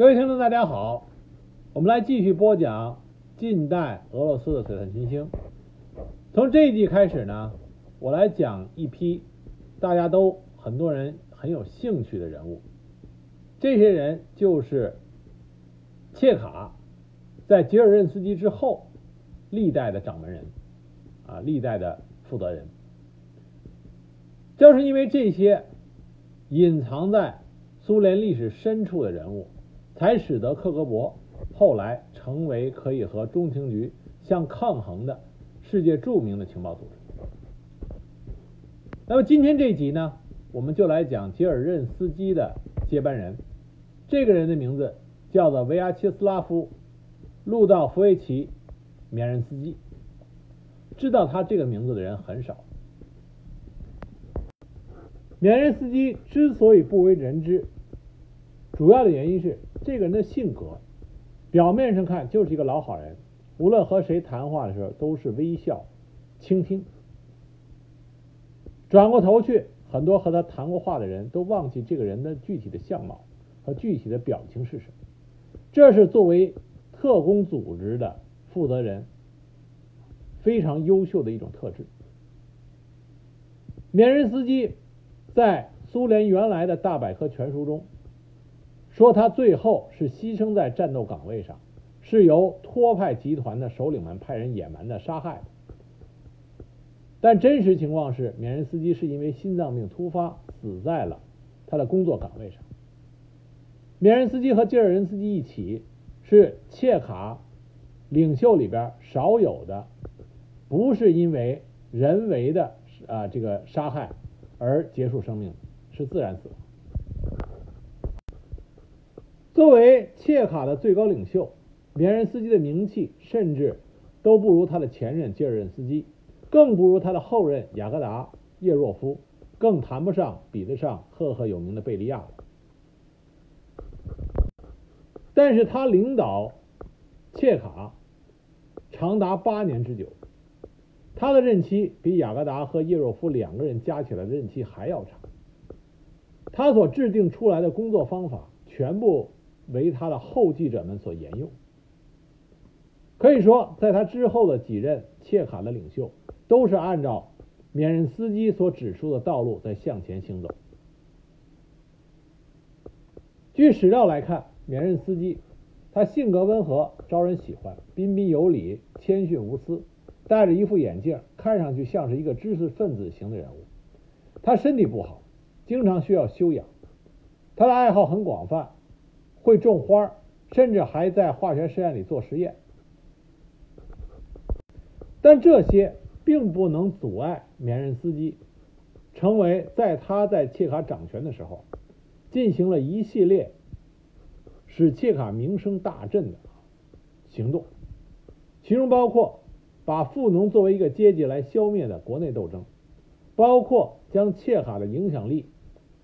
各位听众，大家好，我们来继续播讲近代俄罗斯的璀璨群星。从这一季开始呢，我来讲一批大家都很多人很有兴趣的人物。这些人就是切卡在吉尔任斯基之后历代的掌门人啊，历代的负责人。正是因为这些隐藏在苏联历史深处的人物。才使得克格勃后来成为可以和中情局相抗衡的世界著名的情报组织。那么今天这一集呢，我们就来讲吉尔任斯基的接班人。这个人的名字叫做维亚切斯拉夫·路道夫维奇·缅任斯基。知道他这个名字的人很少。缅任斯基之所以不为人知，主要的原因是。这个人的性格，表面上看就是一个老好人，无论和谁谈话的时候都是微笑、倾听。转过头去，很多和他谈过话的人都忘记这个人的具体的相貌和具体的表情是什么。这是作为特工组织的负责人非常优秀的一种特质。缅人斯基在苏联原来的大百科全书中。说他最后是牺牲在战斗岗位上，是由托派集团的首领们派人野蛮的杀害的。但真实情况是，缅人斯基是因为心脏病突发死在了他的工作岗位上。缅人斯基和吉尔任斯基一起是切卡领袖里边少有的，不是因为人为的啊这个杀害而结束生命，是自然死亡。作为切卡的最高领袖，连任斯基的名气甚至都不如他的前任吉尔任斯基，更不如他的后任雅各达叶若夫，更谈不上比得上赫赫有名的贝利亚。但是他领导切卡长达八年之久，他的任期比雅各达和叶若夫两个人加起来的任期还要长。他所制定出来的工作方法全部。为他的后继者们所沿用。可以说，在他之后的几任切卡的领袖，都是按照缅任斯基所指出的道路在向前行走。据史料来看，缅任斯基他性格温和，招人喜欢，彬彬有礼，谦逊无私，戴着一副眼镜，看上去像是一个知识分子型的人物。他身体不好，经常需要休养。他的爱好很广泛。会种花，甚至还在化学实验里做实验，但这些并不能阻碍缅任斯基成为在他在切卡掌权的时候进行了一系列使切卡名声大振的行动，其中包括把富农作为一个阶级来消灭的国内斗争，包括将切卡的影响力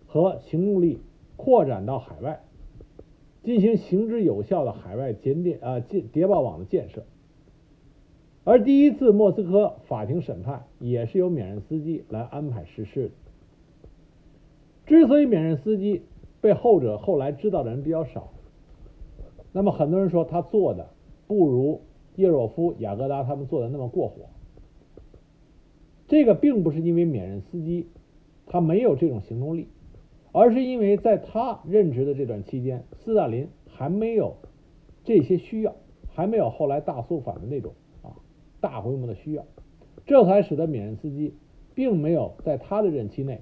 和行动力扩展到海外。进行行之有效的海外间谍啊间谍报网的建设，而第一次莫斯科法庭审判也是由缅任斯基来安排实施的。之所以缅任斯基被后者后来知道的人比较少，那么很多人说他做的不如叶若夫、雅各达他们做的那么过火。这个并不是因为缅任斯基他没有这种行动力。而是因为在他任职的这段期间，斯大林还没有这些需要，还没有后来大肃反的那种啊大规模的需要，这才使得缅任斯基并没有在他的任期内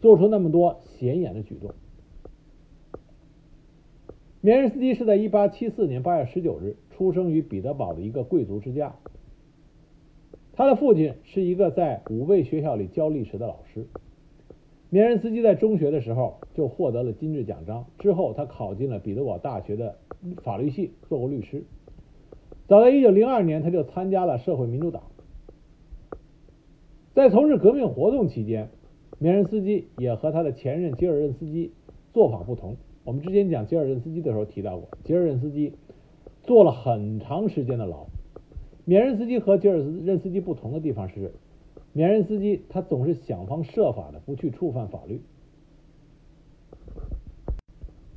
做出那么多显眼的举动。缅任斯基是在1874年8月19日出生于彼得堡的一个贵族之家，他的父亲是一个在五位学校里教历史的老师。缅任斯基在中学的时候就获得了金质奖章，之后他考进了彼得堡大学的法律系，做过律师。早在1902年，他就参加了社会民主党。在从事革命活动期间，缅任斯基也和他的前任吉尔任斯基做法不同。我们之前讲吉尔任斯基的时候提到过，吉尔任斯基坐了很长时间的牢。缅任斯基和吉尔任斯基不同的地方是。缅任司机他总是想方设法的不去触犯法律。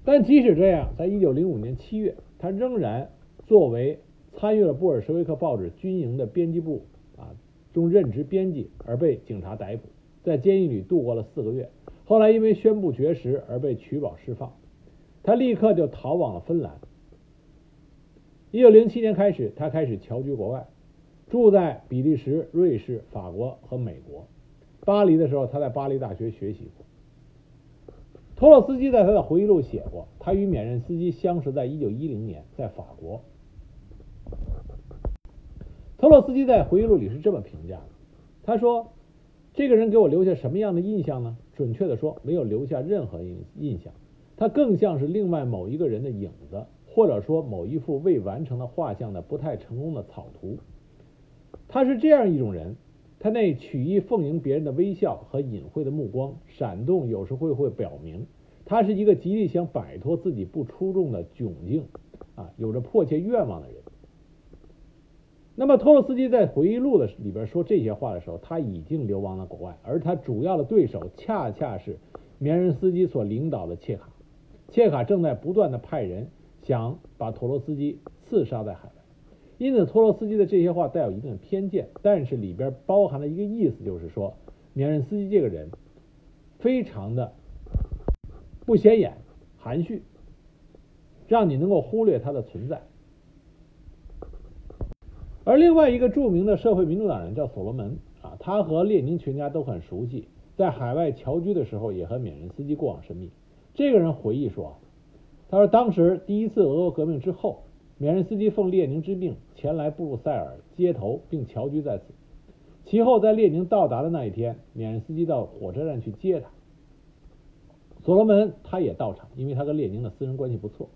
但即使这样，在一九零五年七月，他仍然作为参与了布尔什维克报纸军营的编辑部啊中任职编辑而被警察逮捕，在监狱里度过了四个月。后来因为宣布绝食而被取保释放。他立刻就逃往了芬兰。一九零七年开始，他开始侨居国外，住在比利时、瑞士、法国和美国。巴黎的时候，他在巴黎大学学习过。托洛斯基在他的回忆录写过，他与缅任斯基相识在一九一零年，在法国。托洛斯基在回忆录里是这么评价的：他说，这个人给我留下什么样的印象呢？准确的说，没有留下任何印印象。他更像是另外某一个人的影子，或者说某一幅未完成的画像的不太成功的草图。他是这样一种人，他那曲意奉迎别人的微笑和隐晦的目光，闪动有时会会表明，他是一个极力想摆脱自己不出众的窘境啊，有着迫切愿望的人。那么托洛斯基在回忆录的里边说这些话的时候，他已经流亡了国外，而他主要的对手恰恰是缅人斯基所领导的切卡。切卡正在不断的派人想把托洛斯基刺杀在海外，因此托洛斯基的这些话带有一定的偏见，但是里边包含了一个意思，就是说缅任斯基这个人非常的不显眼、含蓄，让你能够忽略他的存在。而另外一个著名的社会民主党人叫所罗门啊，他和列宁全家都很熟悉，在海外侨居的时候也和缅任斯基过往甚密。这个人回忆说：“他说，当时第一次俄国革命之后，缅任斯基奉列宁之命前来布鲁塞尔接头，并侨居在此。其后，在列宁到达的那一天，缅任斯基到火车站去接他。所罗门他也到场，因为他跟列宁的私人关系不错。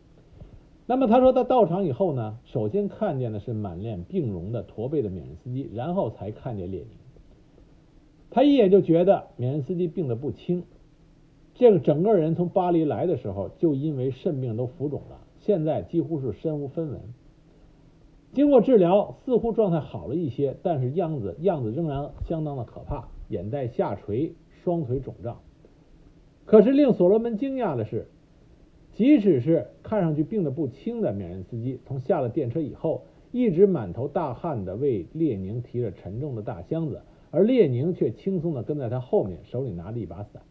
那么他说，他到场以后呢，首先看见的是满脸病容的驼背的缅任斯基，然后才看见列宁。他一眼就觉得缅任斯基病得不轻。”这个整个人从巴黎来的时候，就因为肾病都浮肿了，现在几乎是身无分文。经过治疗，似乎状态好了一些，但是样子样子仍然相当的可怕，眼袋下垂，双腿肿胀。可是令所罗门惊讶的是，即使是看上去病得不轻的缅任斯基，从下了电车以后，一直满头大汗的为列宁提着沉重的大箱子，而列宁却轻松的跟在他后面，手里拿着一把伞。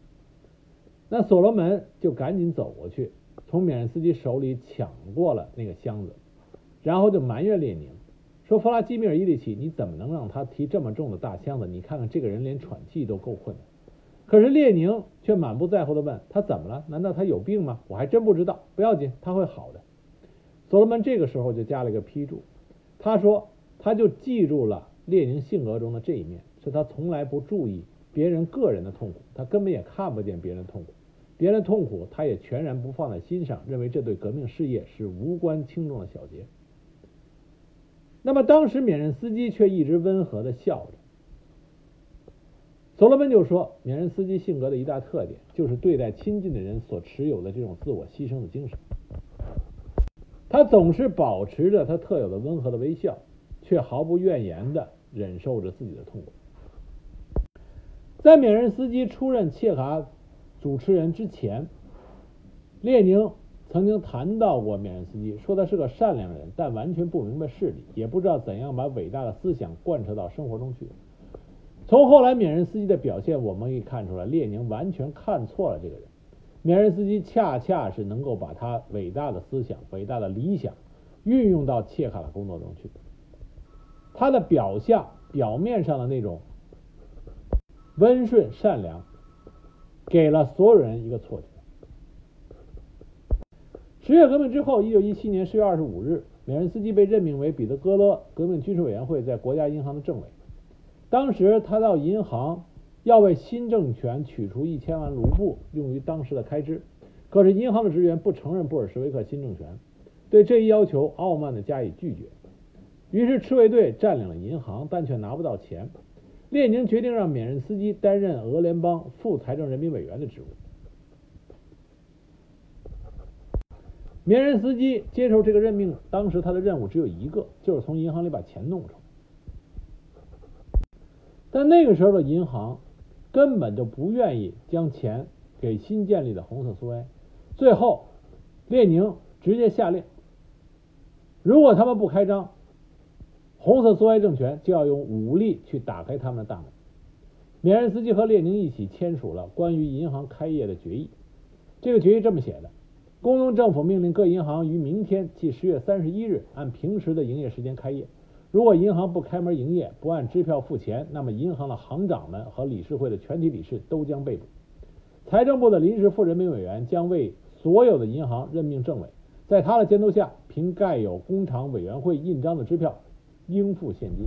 那所罗门就赶紧走过去，从缅任斯基手里抢过了那个箱子，然后就埋怨列宁，说：“弗拉基米尔·伊里奇，你怎么能让他提这么重的大箱子？你看看这个人连喘气都够困难。”可是列宁却满不在乎地问：“他怎么了？难道他有病吗？我还真不知道。不要紧，他会好的。”所罗门这个时候就加了一个批注，他说：“他就记住了列宁性格中的这一面，是他从来不注意别人个人的痛苦，他根本也看不见别人痛苦。”别人痛苦，他也全然不放在心上，认为这对革命事业是无关轻重的小节。那么当时缅任斯基却一直温和的笑着。所罗门就说，缅任斯基性格的一大特点就是对待亲近的人所持有的这种自我牺牲的精神。他总是保持着他特有的温和的微笑，却毫不怨言的忍受着自己的痛苦。在缅任斯基出任切卡。主持人之前，列宁曾经谈到过缅人斯基，说他是个善良人，但完全不明白事理，也不知道怎样把伟大的思想贯彻到生活中去。从后来缅人斯基的表现，我们可以看出来，列宁完全看错了这个人。缅人斯基恰恰是能够把他伟大的思想、伟大的理想运用到切卡的工作中去。他的表象、表面上的那种温顺善良。给了所有人一个错觉。十月革命之后，一九一七年十月二十五日，缅任斯基被任命为彼得格勒革命军事委员会在国家银行的政委。当时他到银行要为新政权取出一千万卢布用于当时的开支，可是银行的职员不承认布尔什维克新政权，对这一要求傲慢的加以拒绝。于是赤卫队占领了银行，但却拿不到钱。列宁决定让缅任斯基担任俄联邦副财政人民委员的职务。缅任斯基接受这个任命，当时他的任务只有一个，就是从银行里把钱弄出来。但那个时候的银行根本就不愿意将钱给新建立的红色苏维埃。最后，列宁直接下令，如果他们不开张，红色苏维埃政权就要用武力去打开他们的大门。缅任斯基和列宁一起签署了关于银行开业的决议。这个决议这么写的：工农政府命令各银行于明天即十月三十一日按平时的营业时间开业。如果银行不开门营业，不按支票付钱，那么银行的行长们和理事会的全体理事都将被捕。财政部的临时副人民委员将为所有的银行任命政委，在他的监督下，凭盖有工厂委员会印章的支票应付现金。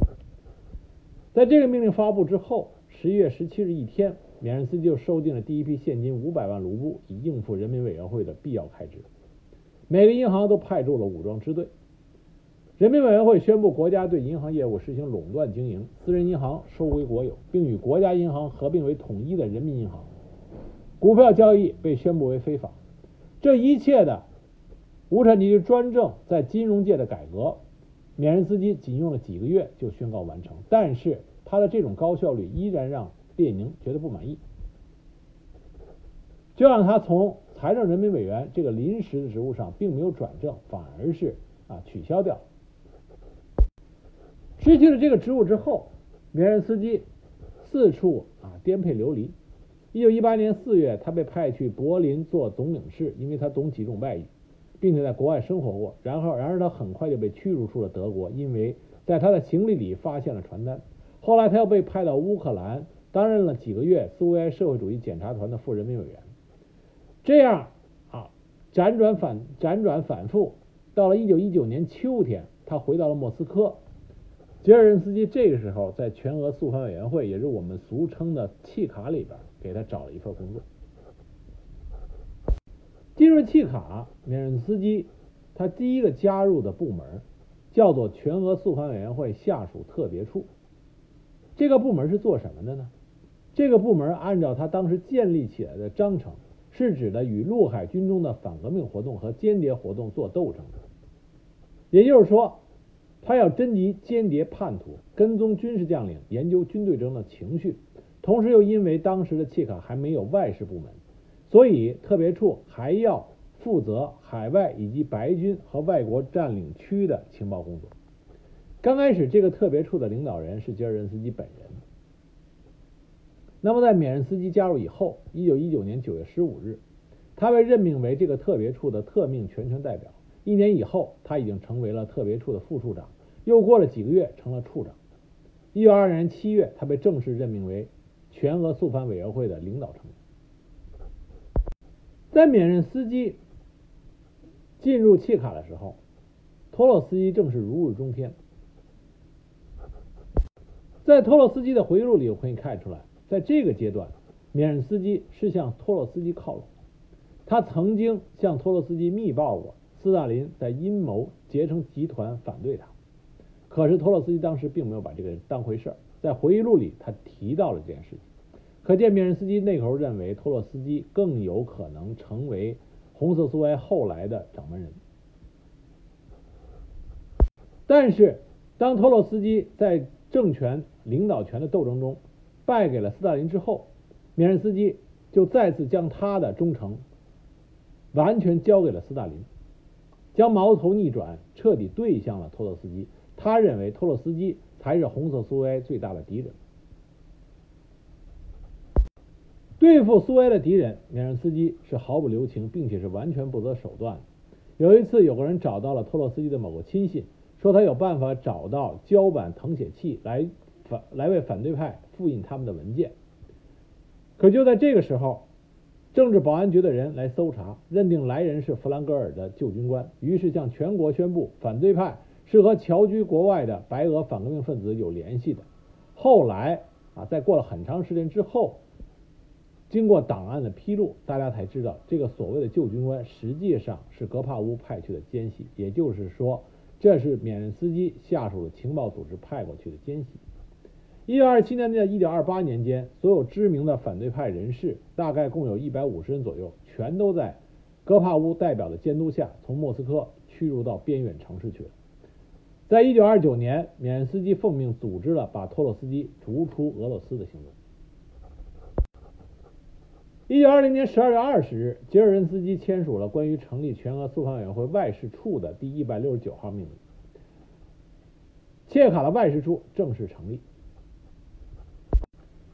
在这个命令发布之后，十一月十七日一天，缅任斯基就收进了第一批现金五百万卢布，以应付人民委员会的必要开支。每个银行都派驻了武装支队。人民委员会宣布，国家对银行业务实行垄断经营，私人银行收归国有，并与国家银行合并为统一的人民银行。股票交易被宣布为非法。这一切的无产阶级专政在金融界的改革，缅任斯基仅用了几个月就宣告完成。但是他的这种高效率依然让列宁觉得不满意，就让他从财政人民委员这个临时的职务上并没有转正，反而是啊取消掉。失去了这个职务之后，缅任斯基四处啊颠沛流离。一九一八年四月，他被派去柏林做总领事，因为他懂几种外语，并且在国外生活过。然后，然而他很快就被驱逐出了德国，因为在他的行李里发现了传单。后来，他又被派到乌克兰，担任了几个月苏维埃社会主义检查团的副人民委员。这样啊，辗转反辗转反复，到了一九一九年秋天，他回到了莫斯科。吉尔任斯基这个时候在全俄肃反委员会，也是我们俗称的契卡里边，给他找了一份工作。进入契卡，缅任斯基他第一个加入的部门叫做全俄肃反委员会下属特别处。这个部门是做什么的呢？这个部门按照他当时建立起来的章程，是指的与陆海军中的反革命活动和间谍活动做斗争的。也就是说。他要侦缉间谍叛徒，跟踪军事将领，研究军队中的情绪，同时又因为当时的契卡还没有外事部门，所以特别处还要负责海外以及白军和外国占领区的情报工作。刚开始，这个特别处的领导人是吉尔任斯基本人。那么，在缅任斯基加入以后，一九一九年九月十五日，他被任命为这个特别处的特命全权代表。一年以后，他已经成为了特别处的副处长。又过了几个月，成了处长。一九二二年七月，他被正式任命为全俄肃反委员会的领导成员。在免任斯基进入契卡的时候，托洛斯基正是如日中天。在托洛斯基的回忆录里，我可以看出来，在这个阶段，免任斯基是向托洛斯基靠拢。他曾经向托洛斯基密报过。斯大林在阴谋结成集团反对他，可是托洛斯基当时并没有把这个当回事。在回忆录里，他提到了这件事情，可见米任斯基那时候认为托洛斯基更有可能成为红色苏维埃后来的掌门人。但是，当托洛斯基在政权领导权的斗争中败给了斯大林之后，缅任斯基就再次将他的忠诚完全交给了斯大林。将矛头逆转，彻底对向了托洛斯基。他认为托洛斯基才是红色苏维埃最大的敌人。对付苏维埃的敌人，缅任斯基是毫不留情，并且是完全不择手段。有一次，有个人找到了托洛斯基的某个亲信，说他有办法找到胶板誊写器来反来为反对派复印他们的文件。可就在这个时候。政治保安局的人来搜查，认定来人是弗兰格尔的旧军官，于是向全国宣布，反对派是和侨居国外的白俄反革命分子有联系的。后来啊，在过了很长时间之后，经过档案的披露，大家才知道，这个所谓的旧军官实际上是格帕乌派去的奸细，也就是说，这是缅任斯基下属的情报组织派过去的奸细。一九二七年到一九二八年间，所有知名的反对派人士，大概共有一百五十人左右，全都在戈帕乌代表的监督下，从莫斯科驱逐到边远城市去了。在一九二九年，缅任斯基奉命组织了把托洛斯基逐出俄罗斯的行动。一九二零年十二月二十日，吉尔任斯基签署了关于成立全俄苏防委员会外事处的第一百六十九号命令，切卡的外事处正式成立。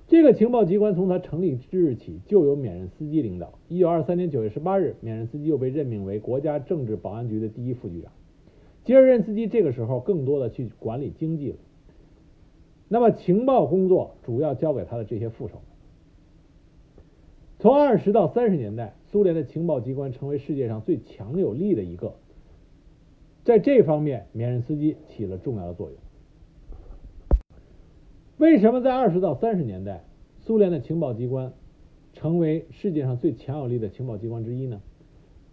这个情报机关从它成立之日起就由缅任斯基领导。一九二三年九月十八日，缅任斯基又被任命为国家政治保安局的第一副局长。吉尔任斯基这个时候更多的去管理经济了，那么情报工作主要交给他的这些副手。从二十到三十年代，苏联的情报机关成为世界上最强有力的一个，在这方面，缅任斯基起了重要的作用。为什么在二十到三十年代，苏联的情报机关成为世界上最强有力的情报机关之一呢？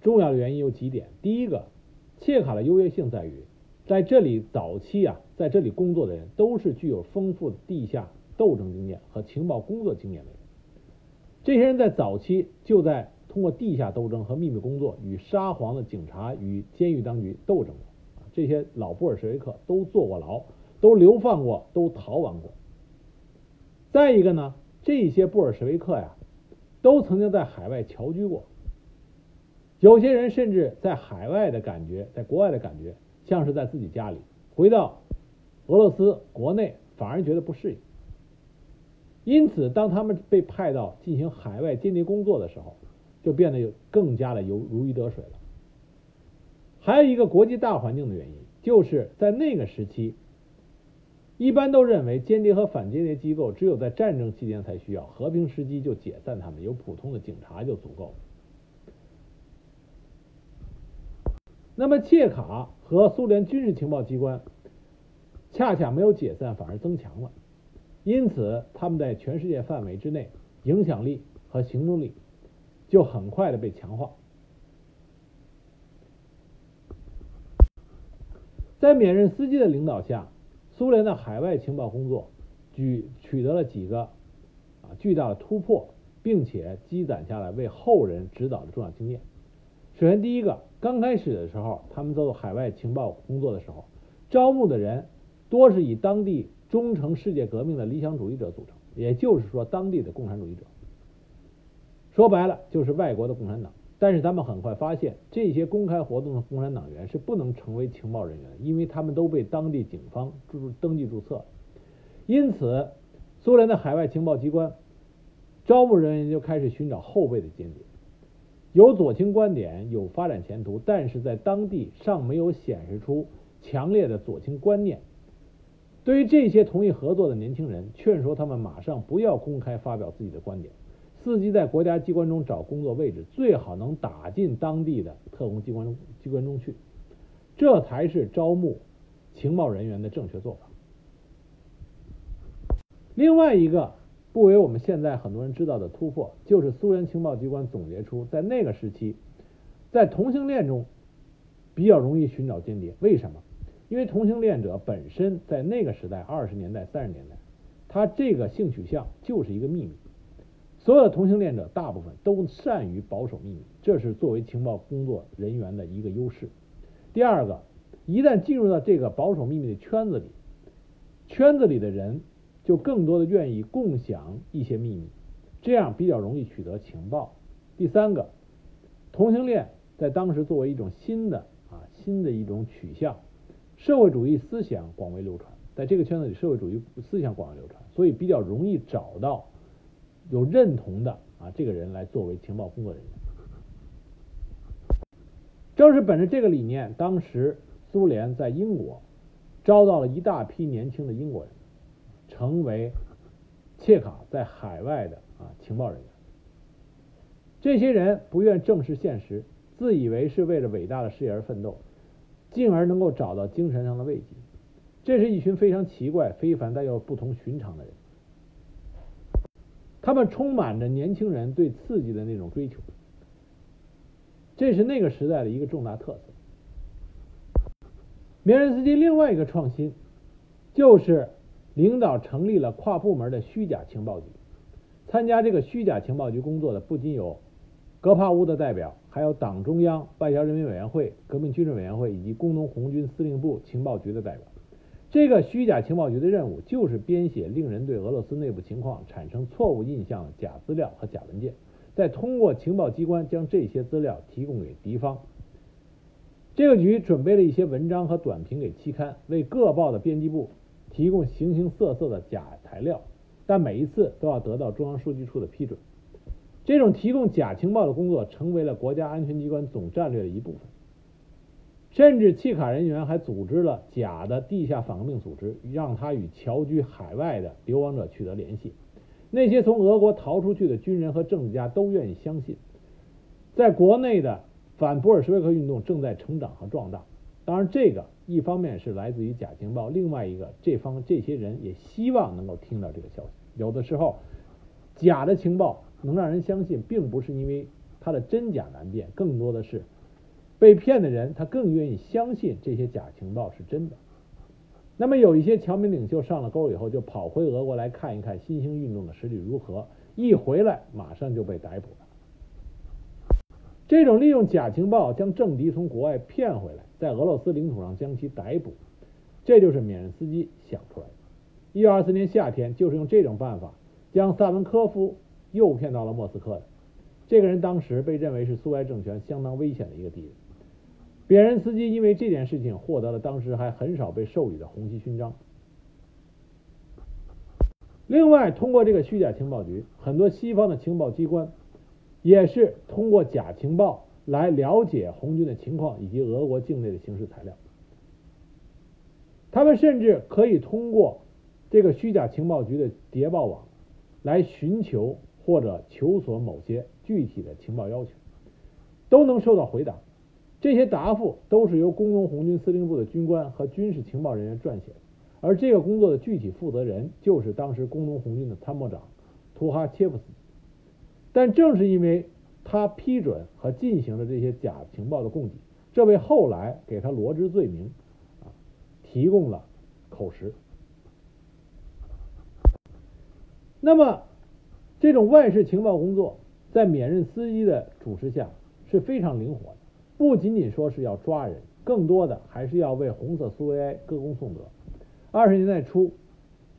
重要的原因有几点。第一个，切卡的优越性在于，在这里早期啊，在这里工作的人都是具有丰富的地下斗争经验和情报工作经验的人。这些人在早期就在通过地下斗争和秘密工作与沙皇的警察与监狱当局斗争过。这些老布尔什维克都坐过牢，都流放过，都逃亡过。再一个呢，这些布尔什维克呀，都曾经在海外侨居过。有些人甚至在海外的感觉，在国外的感觉像是在自己家里，回到俄罗斯国内反而觉得不适应。因此，当他们被派到进行海外间谍工作的时候，就变得有更加的如如鱼得水了。还有一个国际大环境的原因，就是在那个时期，一般都认为间谍和反间谍机构只有在战争期间才需要，和平时期就解散他们，有普通的警察就足够了。那么，切卡和苏联军事情报机关恰恰没有解散，反而增强了。因此，他们在全世界范围之内影响力和行动力就很快的被强化。在缅任斯基的领导下，苏联的海外情报工作举取得了几个啊巨大的突破，并且积攒下来为后人指导的重要经验。首先，第一个，刚开始的时候，他们做海外情报工作的时候，招募的人多是以当地。忠诚世界革命的理想主义者组成，也就是说，当地的共产主义者，说白了就是外国的共产党。但是他们很快发现，这些公开活动的共产党员是不能成为情报人员，因为他们都被当地警方注登记注册了。因此，苏联的海外情报机关招募人员就开始寻找后备的间谍，有左倾观点、有发展前途，但是在当地尚没有显示出强烈的左倾观念。对于这些同意合作的年轻人，劝说他们马上不要公开发表自己的观点，伺机在国家机关中找工作位置，最好能打进当地的特工机关机关中去，这才是招募情报人员的正确做法。另外一个不为我们现在很多人知道的突破，就是苏联情报机关总结出，在那个时期，在同性恋中比较容易寻找间谍，为什么？因为同性恋者本身在那个时代，二十年代、三十年代，他这个性取向就是一个秘密。所有的同性恋者大部分都善于保守秘密，这是作为情报工作人员的一个优势。第二个，一旦进入到这个保守秘密的圈子里，圈子里的人就更多的愿意共享一些秘密，这样比较容易取得情报。第三个，同性恋在当时作为一种新的啊新的一种取向。社会主义思想广为流传，在这个圈子里，社会主义思想广为流传，所以比较容易找到有认同的啊这个人来作为情报工作人员。正是本着这个理念，当时苏联在英国招到了一大批年轻的英国人，成为切卡在海外的啊情报人员。这些人不愿正视现实，自以为是为了伟大的事业而奋斗。进而能够找到精神上的慰藉，这是一群非常奇怪、非凡但又不同寻常的人。他们充满着年轻人对刺激的那种追求，这是那个时代的一个重大特色。缅任斯基另外一个创新，就是领导成立了跨部门的虚假情报局。参加这个虚假情报局工作的不仅有。格帕乌的代表，还有党中央外交人民委员会、革命军事委员会以及工农红军司令部情报局的代表。这个虚假情报局的任务就是编写令人对俄罗斯内部情况产生错误印象的假资料和假文件，再通过情报机关将这些资料提供给敌方。这个局准备了一些文章和短评给期刊，为各报的编辑部提供形形色色的假材料，但每一次都要得到中央书记处的批准。这种提供假情报的工作成为了国家安全机关总战略的一部分。甚至契卡人员还组织了假的地下反革命组织，让他与侨居海外的流亡者取得联系。那些从俄国逃出去的军人和政治家都愿意相信，在国内的反布尔什维克运动正在成长和壮大。当然，这个一方面是来自于假情报，另外一个，这方这些人也希望能够听到这个消息。有的时候，假的情报能让人相信，并不是因为它的真假难辨，更多的是。被骗的人，他更愿意相信这些假情报是真的。那么，有一些侨民领袖上了钩以后，就跑回俄国来看一看新兴运动的实力如何。一回来，马上就被逮捕了。这种利用假情报将政敌从国外骗回来，在俄罗斯领土上将其逮捕，这就是缅人斯基想出来的。一九二四年夏天，就是用这种办法将萨文科夫诱骗到了莫斯科的。这个人当时被认为是苏维埃政权相当危险的一个敌人。别人斯基因为这件事情获得了当时还很少被授予的红旗勋章。另外，通过这个虚假情报局，很多西方的情报机关也是通过假情报来了解红军的情况以及俄国境内的形势材料。他们甚至可以通过这个虚假情报局的谍报网来寻求或者求索某些具体的情报要求，都能收到回答。这些答复都是由工农红军司令部的军官和军事情报人员撰写的，而这个工作的具体负责人就是当时工农红军的参谋长图哈切夫斯基。但正是因为他批准和进行了这些假情报的供给，这为后来给他罗织罪名啊提供了口实。那么，这种外事情报工作在缅任斯基的主持下是非常灵活的。不仅仅说是要抓人，更多的还是要为红色苏维埃歌功颂德。二十年代初，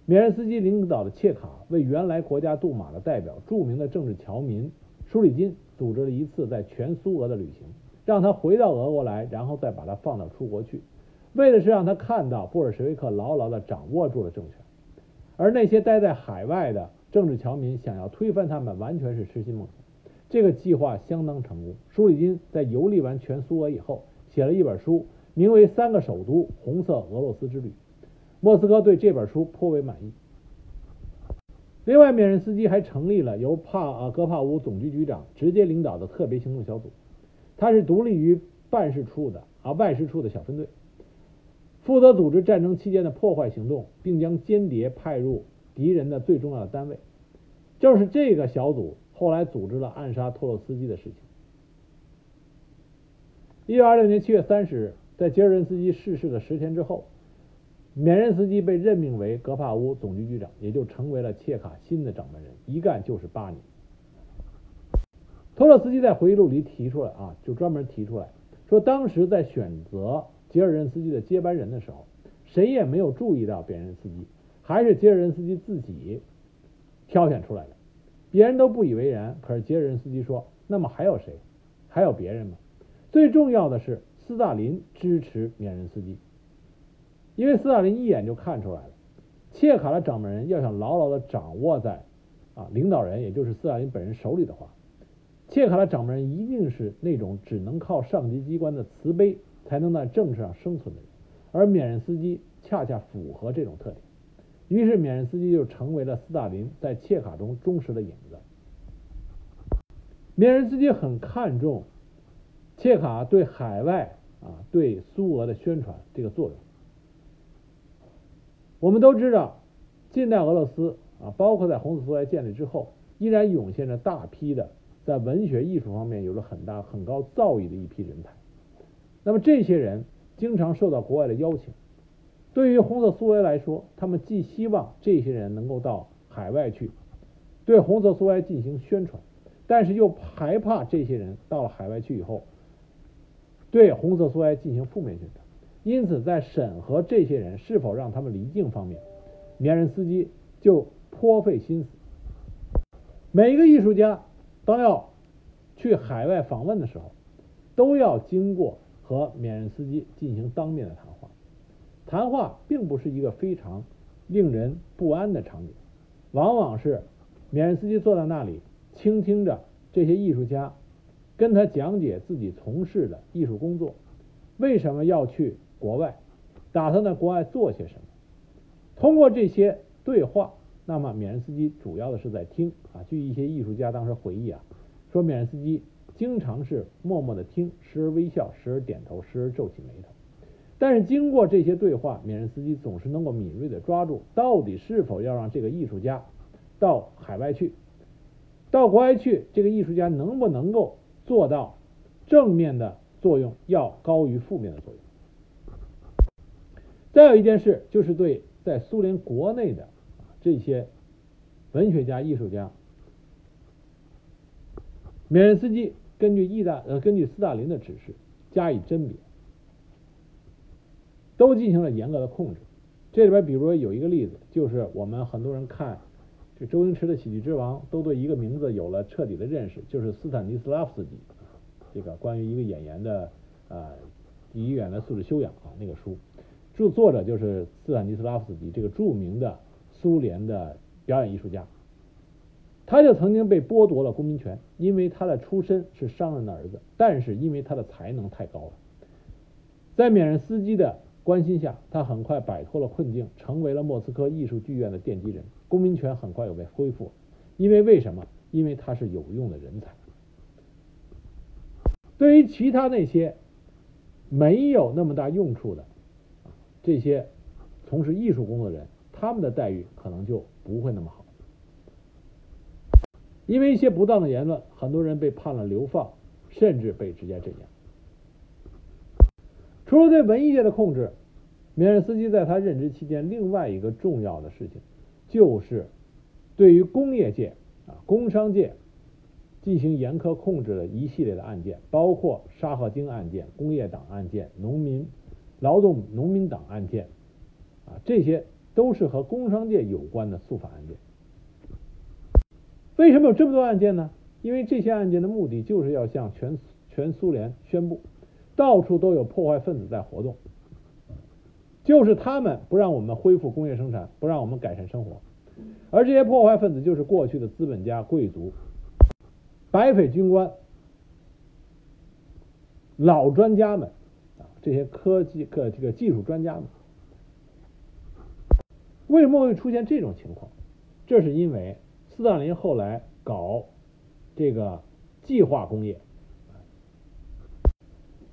缅任斯基领导的切卡为原来国家杜马的代表、著名的政治侨民舒里金组织了一次在全苏俄的旅行，让他回到俄国来，然后再把他放到出国去，为的是让他看到布尔什维克牢牢地掌握住了政权，而那些待在海外的政治侨民想要推翻他们，完全是痴心梦想。这个计划相当成功。舒里金在游历完全苏俄以后，写了一本书，名为《三个首都：红色俄罗斯之旅》。莫斯科对这本书颇为满意。另外，缅任斯基还成立了由帕啊戈帕乌总局局长直接领导的特别行动小组，它是独立于办事处的啊外事处的小分队，负责组织战争期间的破坏行动，并将间谍派入敌人的最重要的单位。就是这个小组。后来组织了暗杀托洛斯基的事情。一九二六年七月三十日，在吉尔任斯基逝世的十天之后，缅任斯基被任命为格帕乌总局局长，也就成为了切卡新的掌门人，一干就是八年。托洛斯基在回忆录里提出来啊，就专门提出来说，当时在选择吉尔任斯基的接班人的时候，谁也没有注意到别人斯基，还是吉尔任斯基自己挑选出来的。别人都不以为然，可是杰尔任斯基说：“那么还有谁？还有别人吗？最重要的是，斯大林支持缅任斯基，因为斯大林一眼就看出来了，切卡的掌门人要想牢牢的掌握在啊领导人，也就是斯大林本人手里的话，切卡的掌门人一定是那种只能靠上级机关的慈悲才能在政治上生存的人，而缅任斯基恰恰符合这种特点。”于是，缅任斯基就成为了斯大林在切卡中忠实的影子。缅任斯基很看重切卡对海外啊对苏俄的宣传这个作用。我们都知道，近代俄罗斯啊，包括在红色苏维建立之后，依然涌现着大批的在文学艺术方面有着很大很高造诣的一批人才。那么，这些人经常受到国外的邀请。对于红色苏维埃来说，他们既希望这些人能够到海外去对红色苏维埃进行宣传，但是又害怕这些人到了海外去以后对红色苏维埃进行负面宣传。因此，在审核这些人是否让他们离境方面，缅任斯基就颇费心思。每一个艺术家当要去海外访问的时候，都要经过和缅任斯基进行当面的谈话。谈话并不是一个非常令人不安的场景，往往是缅任斯基坐在那里，倾听着这些艺术家跟他讲解自己从事的艺术工作，为什么要去国外，打算在国外做些什么。通过这些对话，那么缅任斯基主要的是在听啊。据一些艺术家当时回忆啊，说缅任斯基经常是默默的听，时而微笑，时而点头，时而皱起眉头。但是经过这些对话，缅任斯基总是能够敏锐的抓住到底是否要让这个艺术家到海外去，到国外去，这个艺术家能不能够做到正面的作用要高于负面的作用。再有一件事就是对。在苏联国内的这些文学家、艺术家，缅任斯基根据意大呃根据斯大林的指示加以甄别，都进行了严格的控制。这里边比如说有一个例子，就是我们很多人看这周星驰的《喜剧之王》，都对一个名字有了彻底的认识，就是斯坦尼斯拉夫斯基。这个关于一个演员的啊演员的素质修养啊那个书。著作者就是斯坦尼斯拉夫斯基，这个著名的苏联的表演艺术家，他就曾经被剥夺了公民权，因为他的出身是商人的儿子，但是因为他的才能太高了，在缅任斯基的关心下，他很快摆脱了困境，成为了莫斯科艺术剧院的奠基人，公民权很快又被恢复，因为为什么？因为他是有用的人才。对于其他那些没有那么大用处的。这些从事艺术工作的人，他们的待遇可能就不会那么好，因为一些不当的言论，很多人被判了流放，甚至被直接镇压。除了对文艺界的控制，米尔斯基在他任职期间，另外一个重要的事情，就是对于工业界啊、工商界进行严苛控制的一系列的案件，包括沙赫金案件、工业党案件、农民。劳动农民党案件，啊，这些都是和工商界有关的诉法案件。为什么有这么多案件呢？因为这些案件的目的就是要向全全苏联宣布，到处都有破坏分子在活动，就是他们不让我们恢复工业生产，不让我们改善生活，而这些破坏分子就是过去的资本家、贵族、白匪军官、老专家们啊。这些科技、个这个技术专家们，为什么会出现这种情况？这是因为斯大林后来搞这个计划工业、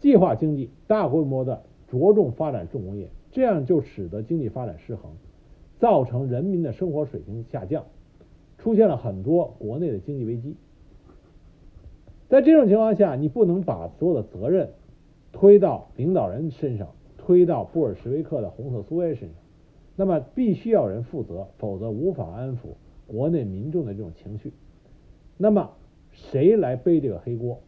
计划经济，大规模的着重发展重工业，这样就使得经济发展失衡，造成人民的生活水平下降，出现了很多国内的经济危机。在这种情况下，你不能把所有的责任。推到领导人身上，推到布尔什维克的红色苏维埃身上，那么必须要人负责，否则无法安抚国内民众的这种情绪。那么谁来背这个黑锅？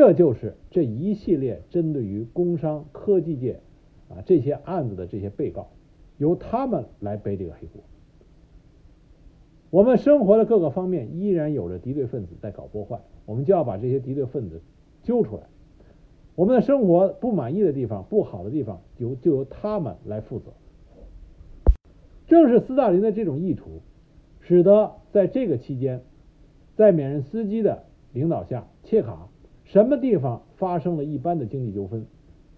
这就是这一系列针对于工商科技界啊这些案子的这些被告，由他们来背这个黑锅。我们生活的各个方面依然有着敌对分子在搞破坏，我们就要把这些敌对分子。揪出来，我们的生活不满意的地方、不好的地方，由就由他们来负责。正是斯大林的这种意图，使得在这个期间，在缅任斯基的领导下，切卡什么地方发生了一般的经济纠纷，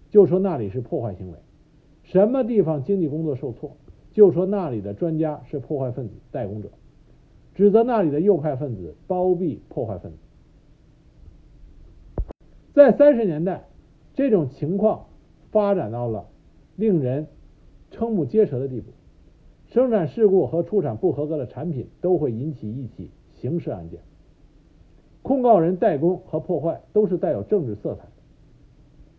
就说那里是破坏行为；什么地方经济工作受挫，就说那里的专家是破坏分子代工者，指责那里的右派分子包庇破坏分子。在三十年代，这种情况发展到了令人瞠目结舌的地步。生产事故和出产不合格的产品都会引起一起刑事案件，控告人代工和破坏都是带有政治色彩的。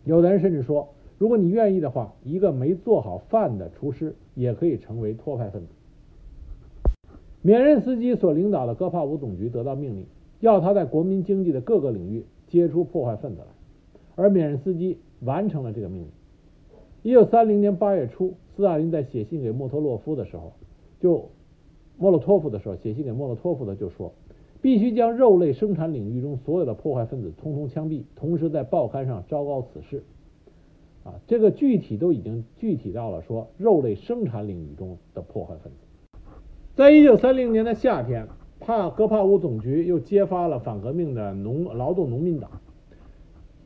有的人甚至说，如果你愿意的话，一个没做好饭的厨师也可以成为托派分子。缅任斯基所领导的戈帕乌总局得到命令，要他在国民经济的各个领域。接出破坏分子来，而缅任斯基完成了这个命令。一九三零年八月初，斯大林在写信给莫托洛夫的时候，就莫洛托夫的时候写信给莫洛托夫的就说：“必须将肉类生产领域中所有的破坏分子通通枪毙，同时在报刊上昭告此事。啊，这个具体都已经具体到了说肉类生产领域中的破坏分子。在一九三零年的夏天，帕戈帕乌总局又揭发了反革命的农劳动农民党。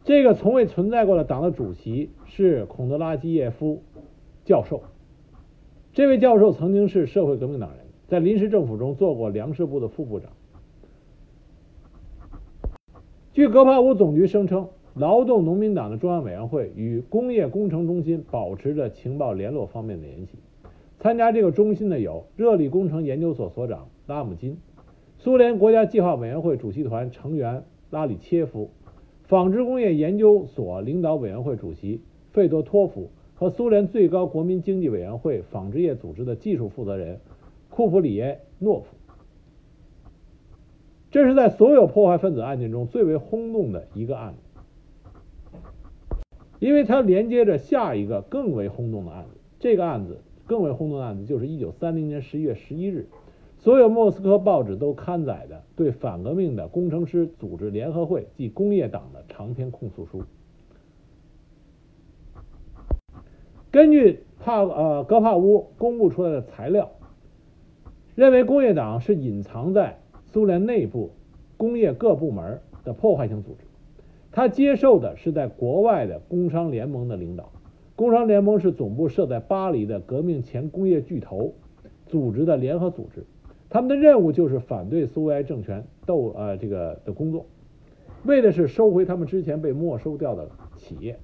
这个从未存在过的党的主席是孔德拉基耶夫教授。这位教授曾经是社会革命党人，在临时政府中做过粮食部的副部长。据格帕乌总局声称，劳动农民党的中央委员会与工业工程中心保持着情报联络方面的联系。参加这个中心的有热力工程研究所所长拉姆金、苏联国家计划委员会主席团成员拉里切夫、纺织工业研究所领导委员会主席费多托夫和苏联最高国民经济委员会纺织业组织的技术负责人库普里耶诺夫。这是在所有破坏分子案件中最为轰动的一个案子，因为它连接着下一个更为轰动的案子。这个案子。更为轰动的案子就是一九三零年十一月十一日，所有莫斯科报纸都刊载的对反革命的工程师组织联合会及工业党的长篇控诉书。根据帕呃格帕乌公布出来的材料，认为工业党是隐藏在苏联内部工业各部门的破坏性组织，他接受的是在国外的工商联盟的领导。工商联盟是总部设在巴黎的革命前工业巨头组织的联合组织，他们的任务就是反对苏维埃政权斗呃这个的工作，为的是收回他们之前被没收掉的企业。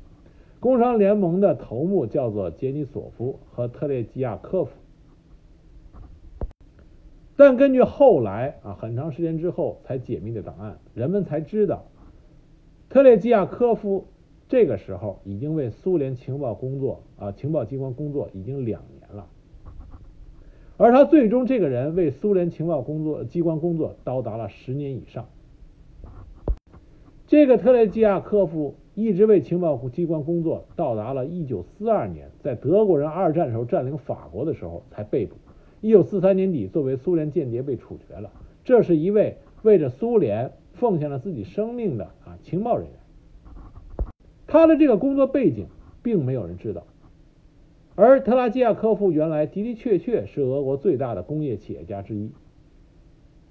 工商联盟的头目叫做杰尼索夫和特列基亚科夫，但根据后来啊很长时间之后才解密的档案，人们才知道特列季亚科夫。这个时候已经为苏联情报工作啊情报机关工作已经两年了，而他最终这个人为苏联情报工作机关工作高达了十年以上。这个特列季亚科夫一直为情报机关工作，到达了一九四二年，在德国人二战时候占领法国的时候才被捕。一九四三年底，作为苏联间谍被处决了。这是一位为着苏联奉献了自己生命的啊情报人员。他的这个工作背景并没有人知道，而特拉基亚科夫原来的的确确是俄国最大的工业企业家之一。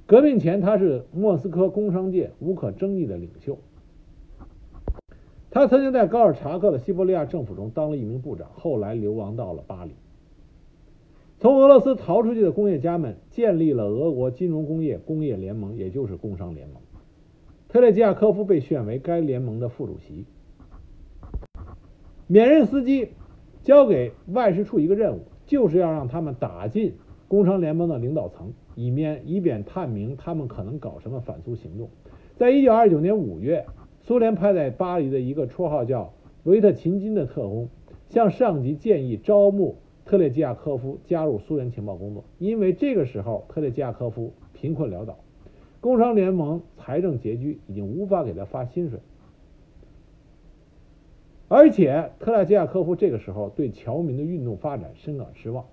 革命前，他是莫斯科工商界无可争议的领袖。他曾经在高尔察克的西伯利亚政府中当了一名部长，后来流亡到了巴黎。从俄罗斯逃出去的工业家们建立了俄国金融工业工业联盟，也就是工商联盟。特列季亚科夫被选为该联盟的副主席。缅任斯基交给外事处一个任务，就是要让他们打进工商联盟的领导层，以免以便探明他们可能搞什么反苏行动。在一九二九年五月，苏联派在巴黎的一个绰号叫维特勤金的特工，向上级建议招募特列基亚科夫加入苏联情报工作，因为这个时候特列基亚科夫贫困潦倒，工商联盟财政拮据，已经无法给他发薪水。而且特拉基亚科夫这个时候对侨民的运动发展深感失望。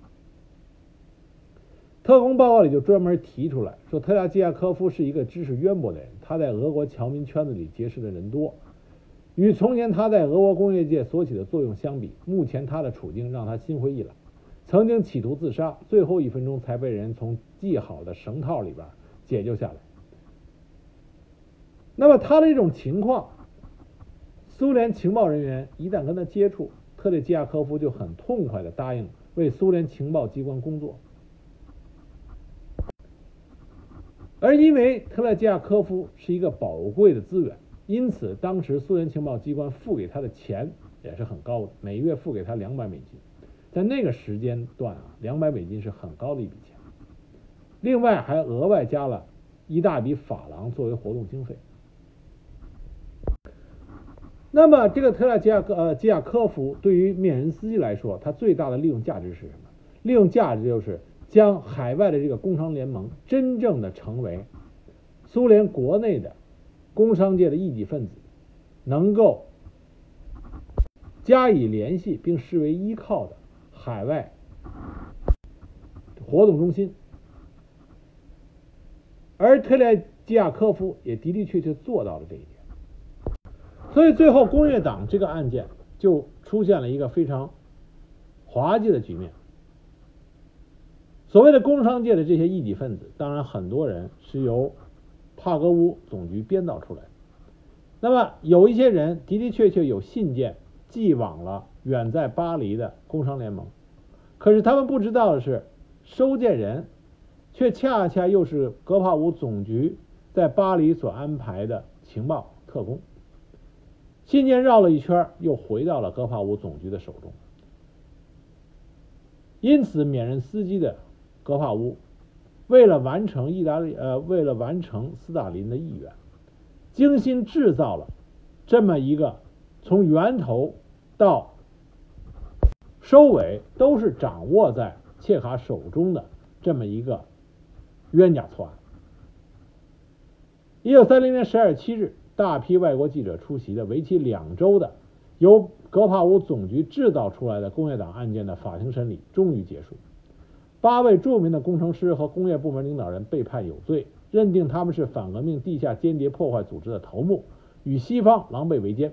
特工报告里就专门提出来说，特拉基亚科夫是一个知识渊博的人，他在俄国侨民圈子里结识的人多。与从前他在俄国工业界所起的作用相比，目前他的处境让他心灰意冷。曾经企图自杀，最后一分钟才被人从系好的绳套里边解救下来。那么他的这种情况。苏联情报人员一旦跟他接触，特列基亚科夫就很痛快的答应为苏联情报机关工作。而因为特列基亚科夫是一个宝贵的资源，因此当时苏联情报机关付给他的钱也是很高的，每月付给他两百美金。在那个时间段啊，两百美金是很高的一笔钱。另外还额外加了一大笔法郎作为活动经费。那么，这个特拉基亚呃基亚科夫对于缅人斯基来说，他最大的利用价值是什么？利用价值就是将海外的这个工商联盟真正的成为苏联国内的工商界的异己分子，能够加以联系并视为依靠的海外活动中心。而特列基亚科夫也的的确确做到了这一点。所以最后工业党这个案件就出现了一个非常滑稽的局面。所谓的工商界的这些异己分子，当然很多人是由帕格乌总局编造出来。那么有一些人的的确确有信件寄往了远在巴黎的工商联盟，可是他们不知道的是，收件人却恰恰又是格帕乌总局在巴黎所安排的情报特工。信件绕了一圈，又回到了格帕乌总局的手中。因此，缅任斯基的。格帕乌为了完成意大利呃，为了完成斯大林的意愿，精心制造了这么一个从源头到收尾都是掌握在切卡手中的这么一个冤假错案。一九三零年十二月七日，大批外国记者出席的为期两周的由格帕乌总局制造出来的工业党案件的法庭审理终于结束。八位著名的工程师和工业部门领导人被判有罪，认定他们是反革命地下间谍破坏组织的头目，与西方狼狈为奸。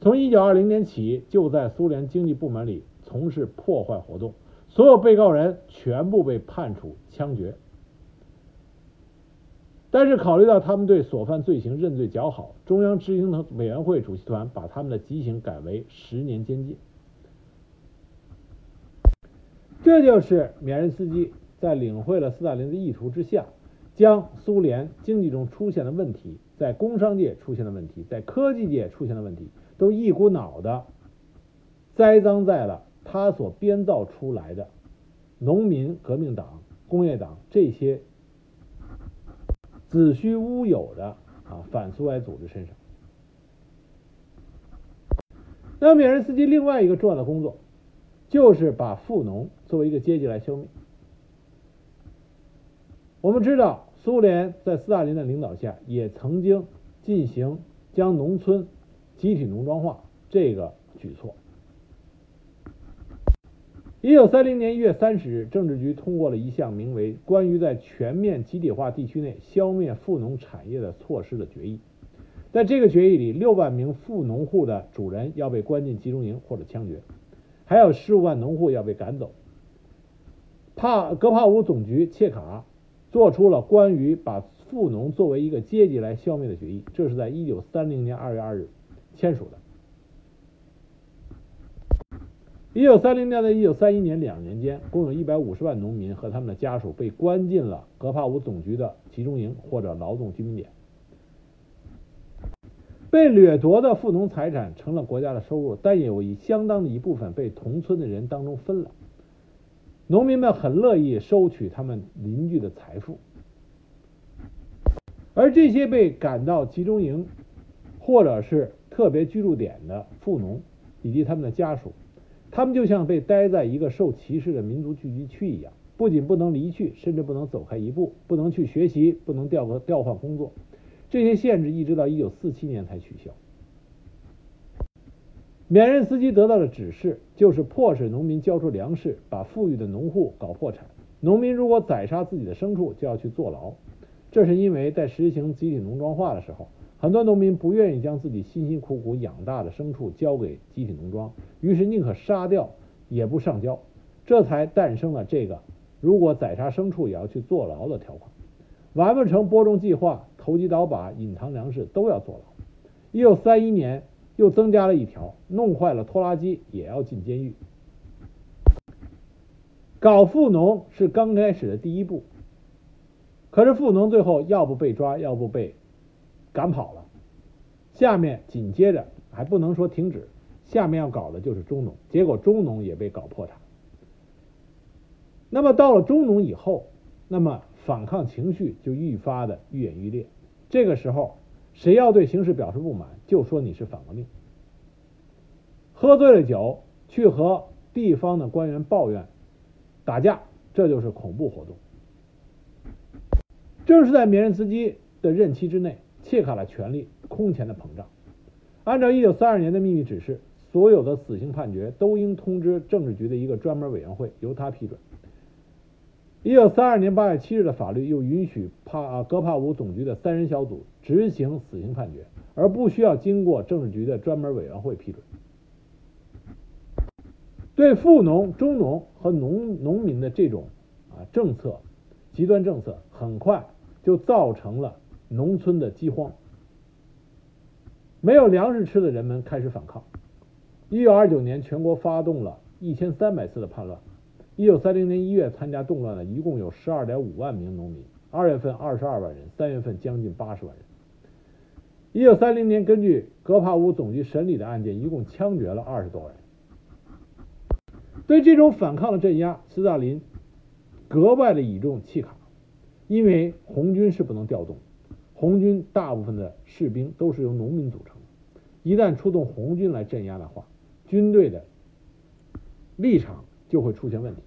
从1920年起，就在苏联经济部门里从事破坏活动。所有被告人全部被判处枪决。但是，考虑到他们对所犯罪行认罪较好，中央执行委员会主席团把他们的极刑改为十年监禁。这就是缅任斯基在领会了斯大林的意图之下，将苏联经济中出现的问题，在工商界出现的问题，在科技界出现的问题，都一股脑的栽赃在了他所编造出来的农民革命党、工业党这些子虚乌有的啊反苏维埃组织身上。那么，缅任斯基另外一个重要的工作。就是把富农作为一个阶级来消灭。我们知道，苏联在斯大林的领导下，也曾经进行将农村集体农庄化这个举措。一九三零年一月三十日，政治局通过了一项名为《关于在全面集体化地区内消灭富农产业的措施》的决议。在这个决议里，六万名富农户的主人要被关进集中营或者枪决。还有十五万农户要被赶走。帕格帕乌总局切卡做出了关于把富农作为一个阶级来消灭的决议，这是在一九三零年二月二日签署的。一九三零年到一九三一年两年间，共有一百五十万农民和他们的家属被关进了格帕乌总局的集中营或者劳动居民点。被掠夺的富农财产成了国家的收入，但有一相当的一部分被同村的人当中分了。农民们很乐意收取他们邻居的财富，而这些被赶到集中营或者是特别居住点的富农以及他们的家属，他们就像被待在一个受歧视的民族聚集区一样，不仅不能离去，甚至不能走开一步，不能去学习，不能调个调换工作。这些限制一直到一九四七年才取消。缅任司机得到的指示就是迫使农民交出粮食，把富裕的农户搞破产。农民如果宰杀自己的牲畜，就要去坐牢。这是因为在实行集体农庄化的时候，很多农民不愿意将自己辛辛苦苦养大的牲畜交给集体农庄，于是宁可杀掉也不上交。这才诞生了这个如果宰杀牲畜也要去坐牢的条款。完不成播种计划。投机倒把、隐藏粮食都要坐牢。一九三一年又增加了一条，弄坏了拖拉机也要进监狱。搞富农是刚开始的第一步，可是富农最后要不被抓，要不被赶跑了。下面紧接着还不能说停止，下面要搞的就是中农，结果中农也被搞破产。那么到了中农以后，那么反抗情绪就愈发的愈演愈烈。这个时候，谁要对形势表示不满，就说你是反革命。喝醉了酒去和地方的官员抱怨、打架，这就是恐怖活动。正是在缅任斯基的任期之内，切卡的权力空前的膨胀。按照1932年的秘密指示，所有的死刑判决都应通知政治局的一个专门委员会，由他批准。一九三二年八月七日的法律又允许帕格帕武总局的三人小组执行死刑判决，而不需要经过政治局的专门委员会批准。对富农、中农和农农民的这种啊政策，极端政策，很快就造成了农村的饥荒。没有粮食吃的人们开始反抗。一九二九年，全国发动了一千三百次的叛乱。一九三零年一月，参加动乱的一共有十二点五万名农民。二月份二十二万人，三月份将近八十万人。一九三零年，根据格帕乌总局审理的案件，一共枪决了二十多万人。对这种反抗的镇压，斯大林格外的倚重契卡，因为红军是不能调动，红军大部分的士兵都是由农民组成，一旦出动红军来镇压的话，军队的立场。就会出现问题。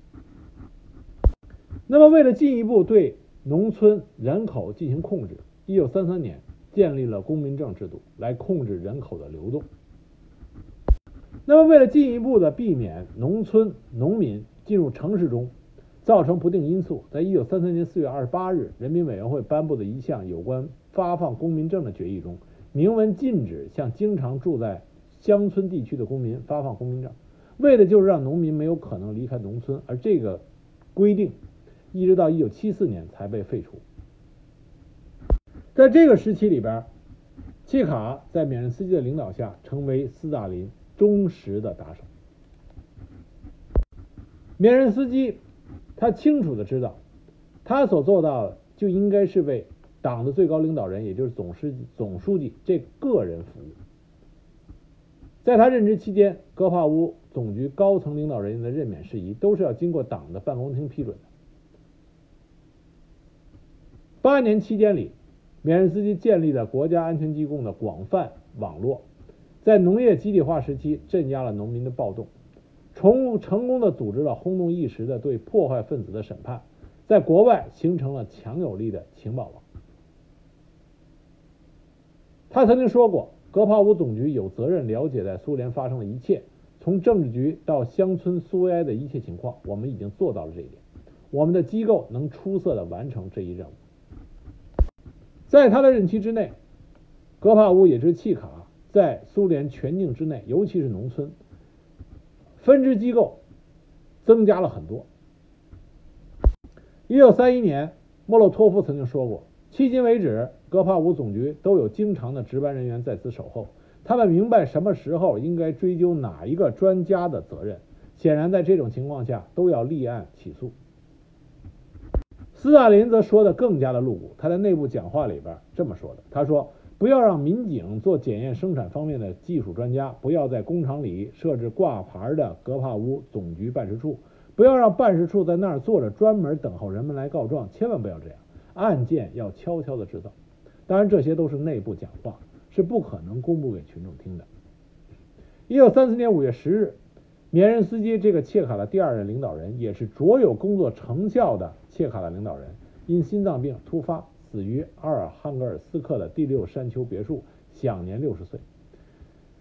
那么，为了进一步对农村人口进行控制，一九三三年建立了公民证制度来控制人口的流动。那么，为了进一步的避免农村农民进入城市中造成不定因素，在一九三三年四月二十八日，人民委员会颁布的一项有关发放公民证的决议中，明文禁止向经常住在乡村地区的公民发放公民证。为的就是让农民没有可能离开农村，而这个规定一直到一九七四年才被废除。在这个时期里边，契卡在缅任斯基的领导下成为斯大林忠实的打手。缅任斯基他清楚的知道，他所做到的就应该是为党的最高领导人，也就是总书记、总书记这个人服务。在他任职期间，格帕乌总局高层领导人员的任免事宜都是要经过党的办公厅批准的。八年期间里，缅任斯基建立了国家安全机构的广泛网络，在农业集体化时期镇压了农民的暴动，成成功的组织了轰动一时的对破坏分子的审判，在国外形成了强有力的情报网。他曾经说过。格帕乌总局有责任了解在苏联发生的一切，从政治局到乡村苏维埃的一切情况。我们已经做到了这一点，我们的机构能出色的完成这一任务。在他的任期之内，格帕乌也就是契卡在苏联全境之内，尤其是农村，分支机构增加了很多。一九三一年，莫洛托夫曾经说过。迄今为止，格帕乌总局都有经常的值班人员在此守候。他们明白什么时候应该追究哪一个专家的责任。显然，在这种情况下，都要立案起诉。斯大林则说的更加的露骨。他在内部讲话里边这么说的：“他说，不要让民警做检验生产方面的技术专家，不要在工厂里设置挂牌的格帕乌总局办事处，不要让办事处在那儿坐着专门等候人们来告状，千万不要这样。”案件要悄悄的制造，当然这些都是内部讲话，是不可能公布给群众听的。一九三四年五月十日，缅任斯基这个切卡的第二任领导人，也是卓有工作成效的切卡的领导人，因心脏病突发死于阿尔汉格尔斯克的第六山丘别墅，享年六十岁。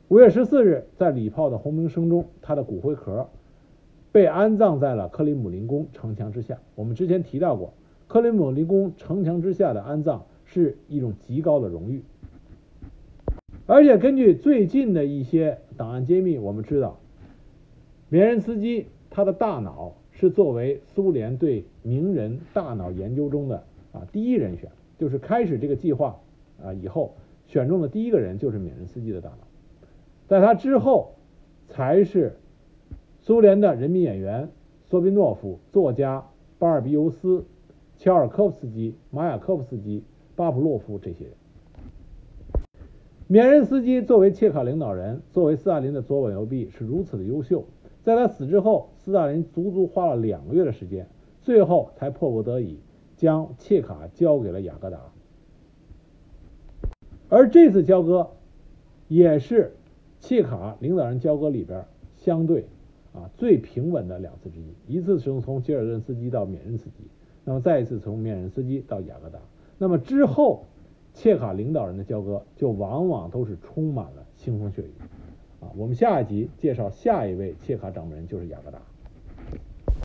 五月十四日，在礼炮的轰鸣声中，他的骨灰盒被安葬在了克里姆林宫城墙之下。我们之前提到过。克里姆林宫城墙之下的安葬是一种极高的荣誉，而且根据最近的一些档案揭秘，我们知道，缅人斯基他的大脑是作为苏联对名人大脑研究中的啊第一人选，就是开始这个计划啊以后选中的第一个人就是缅人斯基的大脑，在他之后才是苏联的人民演员索宾诺夫、作家巴尔比尤斯。乔尔科夫斯基、马雅科夫斯基、巴甫洛夫这些人，缅人斯基作为切卡领导人，作为斯大林的左膀右臂，是如此的优秀。在他死之后，斯大林足足花了两个月的时间，最后才迫不得已将切卡交给了雅各达。而这次交割，也是切卡领导人交割里边相对啊最平稳的两次之一。一次是从吉尔任斯基到缅任斯基。那么再一次从缅任斯基到雅各达，那么之后切卡领导人的交割就往往都是充满了腥风血雨啊！我们下一集介绍下一位切卡掌门人就是雅各达。